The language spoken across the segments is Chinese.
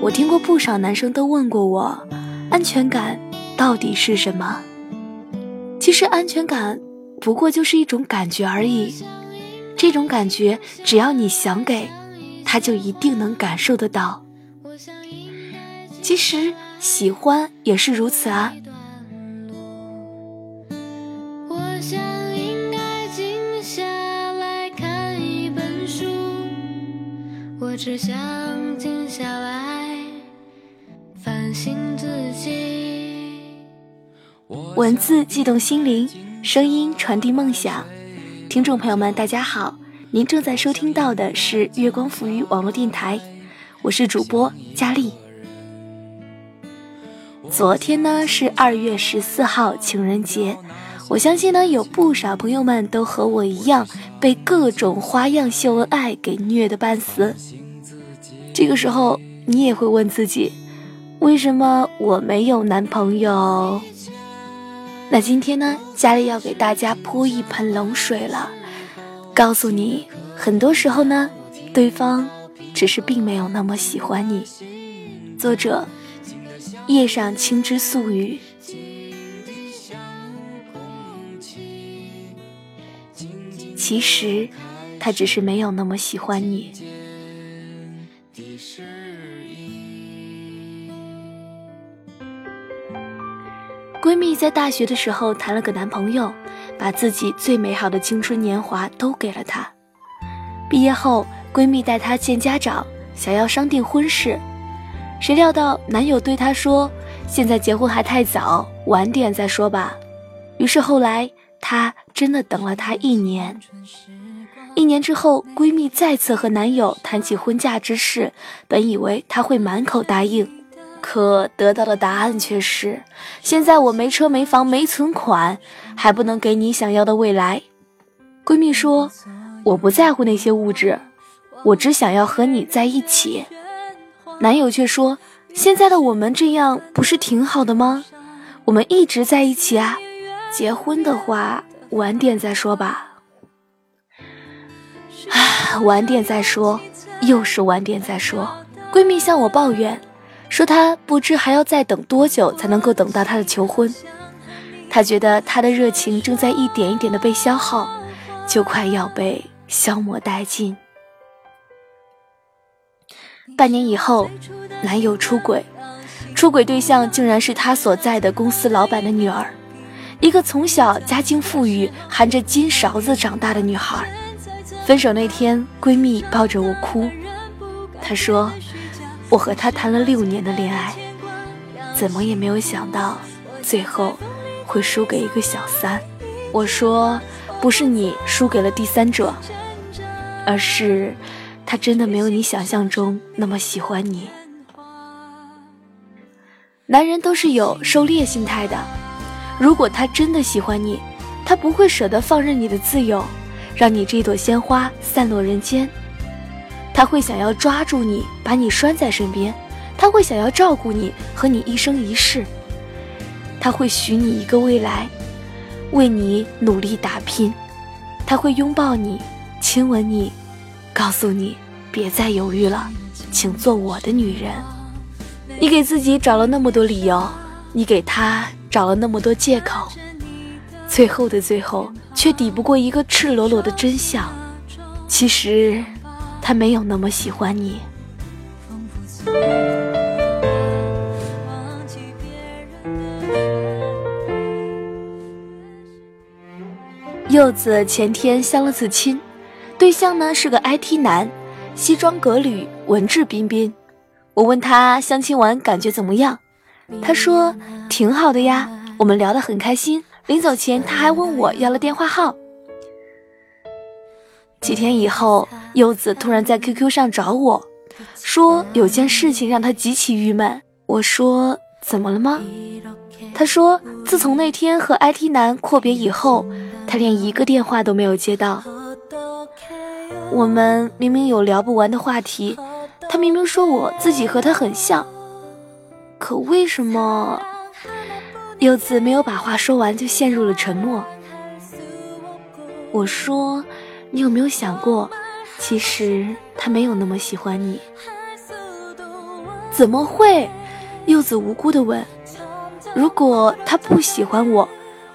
我听过不少男生都问过我，安全感到底是什么？其实安全感不过就是一种感觉而已，这种感觉只要你想给，他就一定能感受得到。其实喜欢也是如此啊。我只想静下来反省自己。文字悸动心灵，声音传递梦想。听众朋友们，大家好，您正在收听到的是月光浮语网络电台，我是主播佳丽。昨天呢是二月十四号情人节，我相信呢有不少朋友们都和我一样被各种花样秀恩爱给虐的半死。这个时候，你也会问自己，为什么我没有男朋友？那今天呢，佳丽要给大家泼一盆冷水了，告诉你，很多时候呢，对方只是并没有那么喜欢你。作者：夜上青之素语。其实，他只是没有那么喜欢你。闺蜜在大学的时候谈了个男朋友，把自己最美好的青春年华都给了他。毕业后，闺蜜带她见家长，想要商定婚事，谁料到男友对她说：“现在结婚还太早，晚点再说吧。”于是后来，她真的等了他一年。一年之后，闺蜜再次和男友谈起婚嫁之事，本以为他会满口答应。可得到的答案却是：现在我没车没房没存款，还不能给你想要的未来。闺蜜说：“我不在乎那些物质，我只想要和你在一起。”男友却说：“现在的我们这样不是挺好的吗？我们一直在一起啊，结婚的话晚点再说吧。”唉，晚点再说，又是晚点再说。闺蜜向我抱怨。说她不知还要再等多久才能够等到他的求婚，她觉得她的热情正在一点一点的被消耗，就快要被消磨殆尽。半年以后，男友出轨，出轨对象竟然是他所在的公司老板的女儿，一个从小家境富裕、含着金勺子长大的女孩。分手那天，闺蜜抱着我哭，她说。我和他谈了六年的恋爱，怎么也没有想到，最后会输给一个小三。我说，不是你输给了第三者，而是他真的没有你想象中那么喜欢你。男人都是有狩猎心态的，如果他真的喜欢你，他不会舍得放任你的自由，让你这朵鲜花散落人间。他会想要抓住你，把你拴在身边；他会想要照顾你，和你一生一世；他会许你一个未来，为你努力打拼；他会拥抱你，亲吻你，告诉你别再犹豫了，请做我的女人。你给自己找了那么多理由，你给他找了那么多借口，最后的最后，却抵不过一个赤裸裸的真相。其实。他没有那么喜欢你。柚子前天相了次亲，对象呢是个 IT 男，西装革履，文质彬彬。我问他相亲完感觉怎么样，他说挺好的呀，我们聊得很开心。临走前他还问我要了电话号。几天以后，柚子突然在 QQ 上找我，说有件事情让他极其郁闷。我说怎么了吗？他说自从那天和 IT 男阔别以后，他连一个电话都没有接到。我们明明有聊不完的话题，他明明说我自己和他很像，可为什么？柚子没有把话说完就陷入了沉默。我说。你有没有想过，其实他没有那么喜欢你。怎么会？柚子无辜的问。如果他不喜欢我，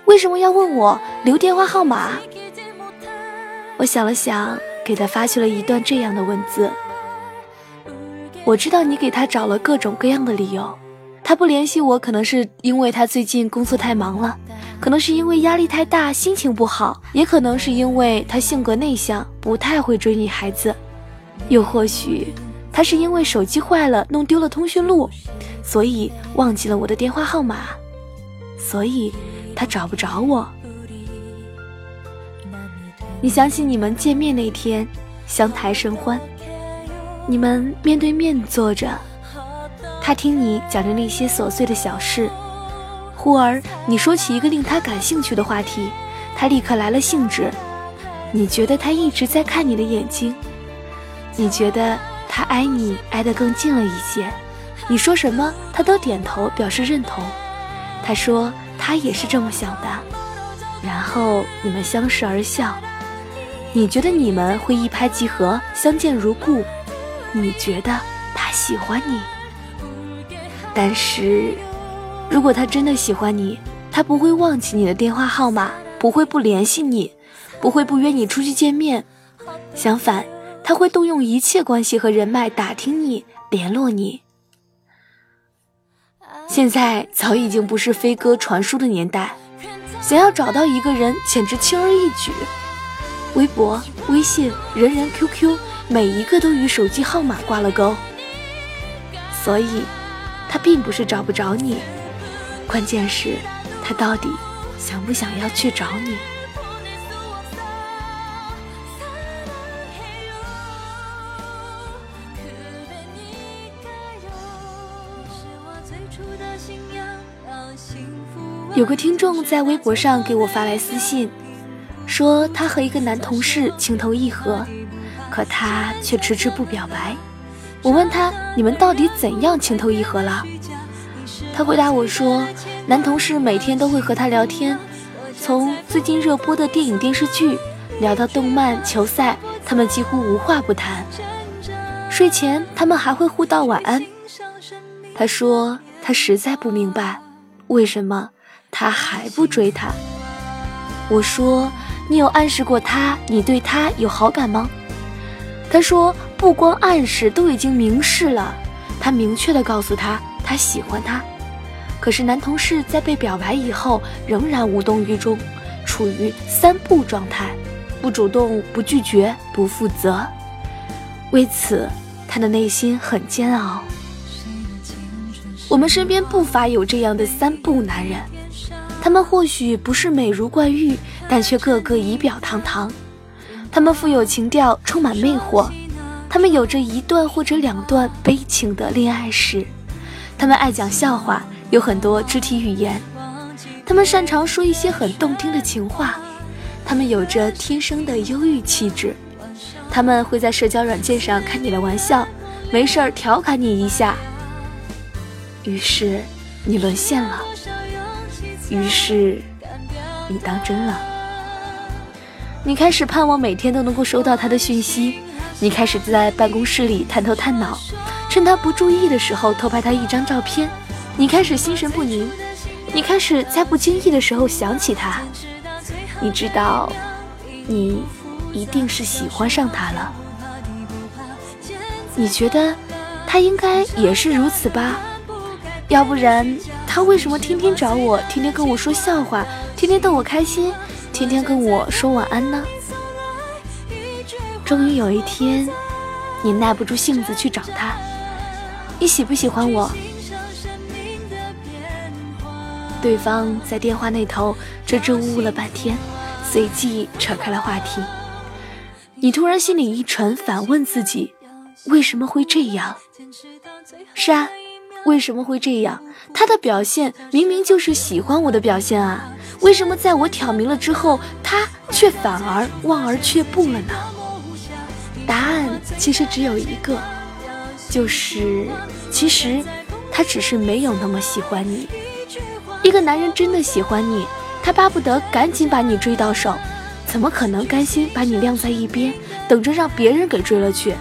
为什么要问我留电话号码？我想了想，给他发去了一段这样的文字。我知道你给他找了各种各样的理由，他不联系我，可能是因为他最近工作太忙了，可能是因为压力太大，心情不好，也可能是因为他性格内向，不太会追女孩子，又或许他是因为手机坏了，弄丢了通讯录，所以忘记了我的电话号码，所以他找不着我。你想起你们见面那天，相谈甚欢。你们面对面坐着，他听你讲着那些琐碎的小事，忽而你说起一个令他感兴趣的话题，他立刻来了兴致。你觉得他一直在看你的眼睛，你觉得他挨你挨得更近了一些，你说什么他都点头表示认同。他说他也是这么想的，然后你们相视而笑。你觉得你们会一拍即合，相见如故。你觉得他喜欢你，但是，如果他真的喜欢你，他不会忘记你的电话号码，不会不联系你，不会不约你出去见面。相反，他会动用一切关系和人脉打听你，联络你。现在早已经不是飞鸽传书的年代，想要找到一个人简直轻而易举。微博、微信、人人 QQ。每一个都与手机号码挂了钩，所以，他并不是找不着你，关键是，他到底想不想要去找你？有个听众在微博上给我发来私信，说他和一个男同事情投意合。可他却迟迟不表白。我问他：“你们到底怎样情投意合了？”他回答我说：“男同事每天都会和他聊天，从最近热播的电影电视剧聊到动漫、球赛，他们几乎无话不谈。睡前他们还会互道晚安。”他说：“他实在不明白，为什么他还不追她。”我说：“你有暗示过他，你对他有好感吗？”他说：“不光暗示，都已经明示了。他明确的告诉他，他喜欢他。可是男同事在被表白以后，仍然无动于衷，处于三不状态：不主动、不拒绝、不负责。为此，他的内心很煎熬。我们身边不乏有这样的三不男人，他们或许不是美如冠玉，但却个个仪表堂堂。”他们富有情调，充满魅惑。他们有着一段或者两段悲情的恋爱史。他们爱讲笑话，有很多肢体语言。他们擅长说一些很动听的情话。他们有着天生的忧郁气质。他们会在社交软件上开你的玩笑，没事儿调侃你一下。于是你沦陷了。于是你当真了。你开始盼望每天都能够收到他的讯息，你开始在办公室里探头探脑，趁他不注意的时候偷拍他一张照片。你开始心神不宁，你开始在不经意的时候想起他。你知道，你一定是喜欢上他了。你觉得他应该也是如此吧？要不然他为什么天天找我，天天跟我说笑话，天天逗我开心？天天跟我说晚安呢。终于有一天，你耐不住性子去找他。你喜不喜欢我？对方在电话那头支支吾吾了半天，随即扯开了话题。你突然心里一沉，反问自己：为什么会这样？是啊，为什么会这样？他的表现明明就是喜欢我的表现啊。为什么在我挑明了之后，他却反而望而却步了呢？答案其实只有一个，就是其实他只是没有那么喜欢你。一个男人真的喜欢你，他巴不得赶紧把你追到手，怎么可能甘心把你晾在一边，等着让别人给追了去。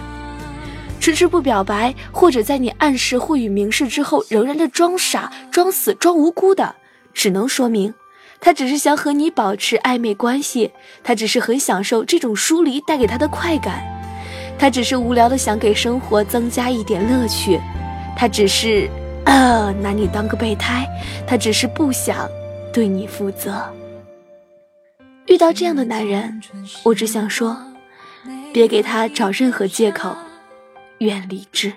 迟迟不表白，或者在你暗示或与明示之后，仍然的装傻、装死、装无辜的，只能说明，他只是想和你保持暧昧关系，他只是很享受这种疏离带给他的快感，他只是无聊的想给生活增加一点乐趣，他只是，呃，拿你当个备胎，他只是不想对你负责。遇到这样的男人，我只想说，别给他找任何借口。远离之。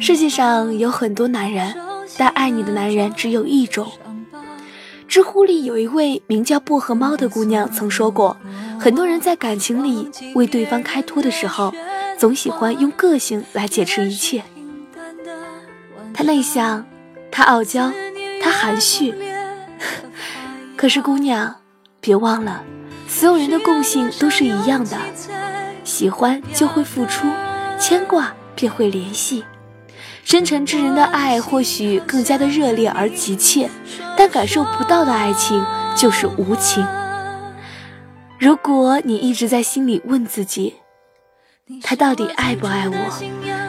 世界上有很多男人，但爱你的男人只有一种。知乎里有一位名叫薄荷猫的姑娘曾说过，很多人在感情里为对方开脱的时候，总喜欢用个性来解释一切。他内向，他傲娇，他含蓄。可是姑娘，别忘了，所有人的共性都是一样的。喜欢就会付出，牵挂便会联系。深沉之人的爱或许更加的热烈而急切，但感受不到的爱情就是无情。如果你一直在心里问自己，他到底爱不爱我，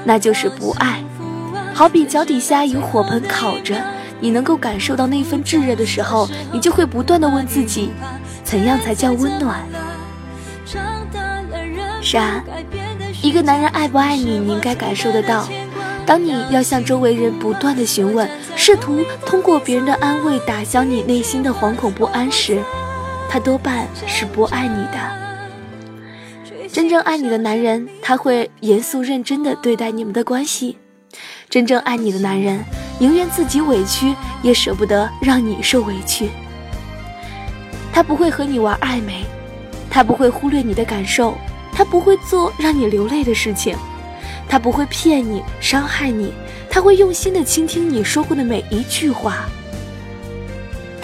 那就是不爱。好比脚底下有火盆烤着，你能够感受到那份炙热的时候，你就会不断的问自己，怎样才叫温暖？是啊，一个男人爱不爱你，你应该感受得到。当你要向周围人不断的询问，试图通过别人的安慰打消你内心的惶恐不安时，他多半是不爱你的。真正爱你的男人，他会严肃认真的对待你们的关系。真正爱你的男人，宁愿自己委屈，也舍不得让你受委屈。他不会和你玩暧昧，他不会忽略你的感受。他不会做让你流泪的事情，他不会骗你、伤害你，他会用心的倾听你说过的每一句话。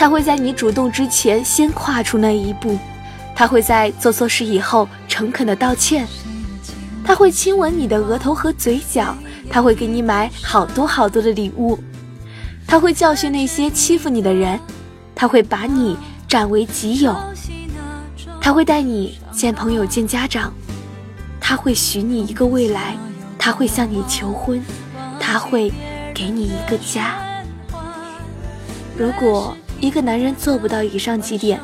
他会在你主动之前先跨出那一步，他会在做错事以后诚恳的道歉，他会亲吻你的额头和嘴角，他会给你买好多好多的礼物，他会教训那些欺负你的人，他会把你占为己有，他会带你见朋友、见家长。他会许你一个未来，他会向你求婚，他会给你一个家。如果一个男人做不到以上几点，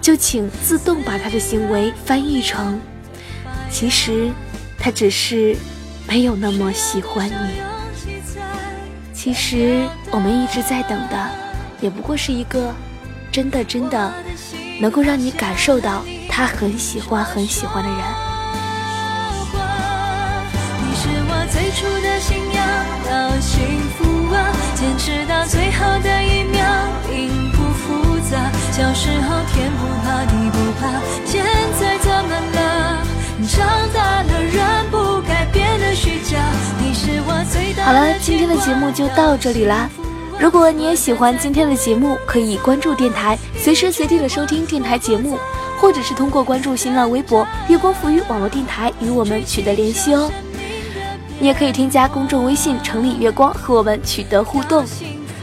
就请自动把他的行为翻译成：其实他只是没有那么喜欢你。其实我们一直在等的，也不过是一个真的真的能够让你感受到他很喜欢很喜欢的人。最初的信仰要幸福啊，坚持到最后的一秒，杂。小时候天不怕地不怕，现在怎么了？长大了人不该变得虚假。你是我最大好了，今天的节目就到这里啦。如果你也喜欢今天的节目，可以关注电台，随时随地的收听电台节目，或者是通过关注新浪微博“月光浮语网络电台”与我们取得联系哦。你也可以添加公众微信“城里月光”和我们取得互动。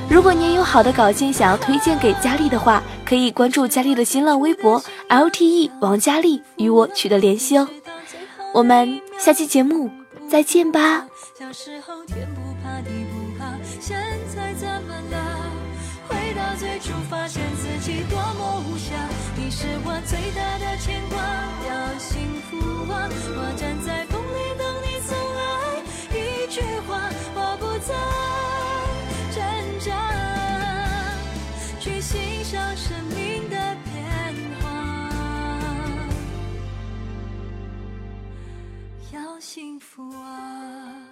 如果您有好的稿件想要推荐给佳丽的话，可以关注佳丽的新浪微博 “LTE 王佳丽”与我取得联系哦。我们下期节目再见吧。小时候天不怕地不怕，现在怎么了？回到最初，发现自己多么无瑕。你是我最大的牵挂，要幸福啊！我站在风里等你送来一。句话，我不再像生命的变化，要幸福啊。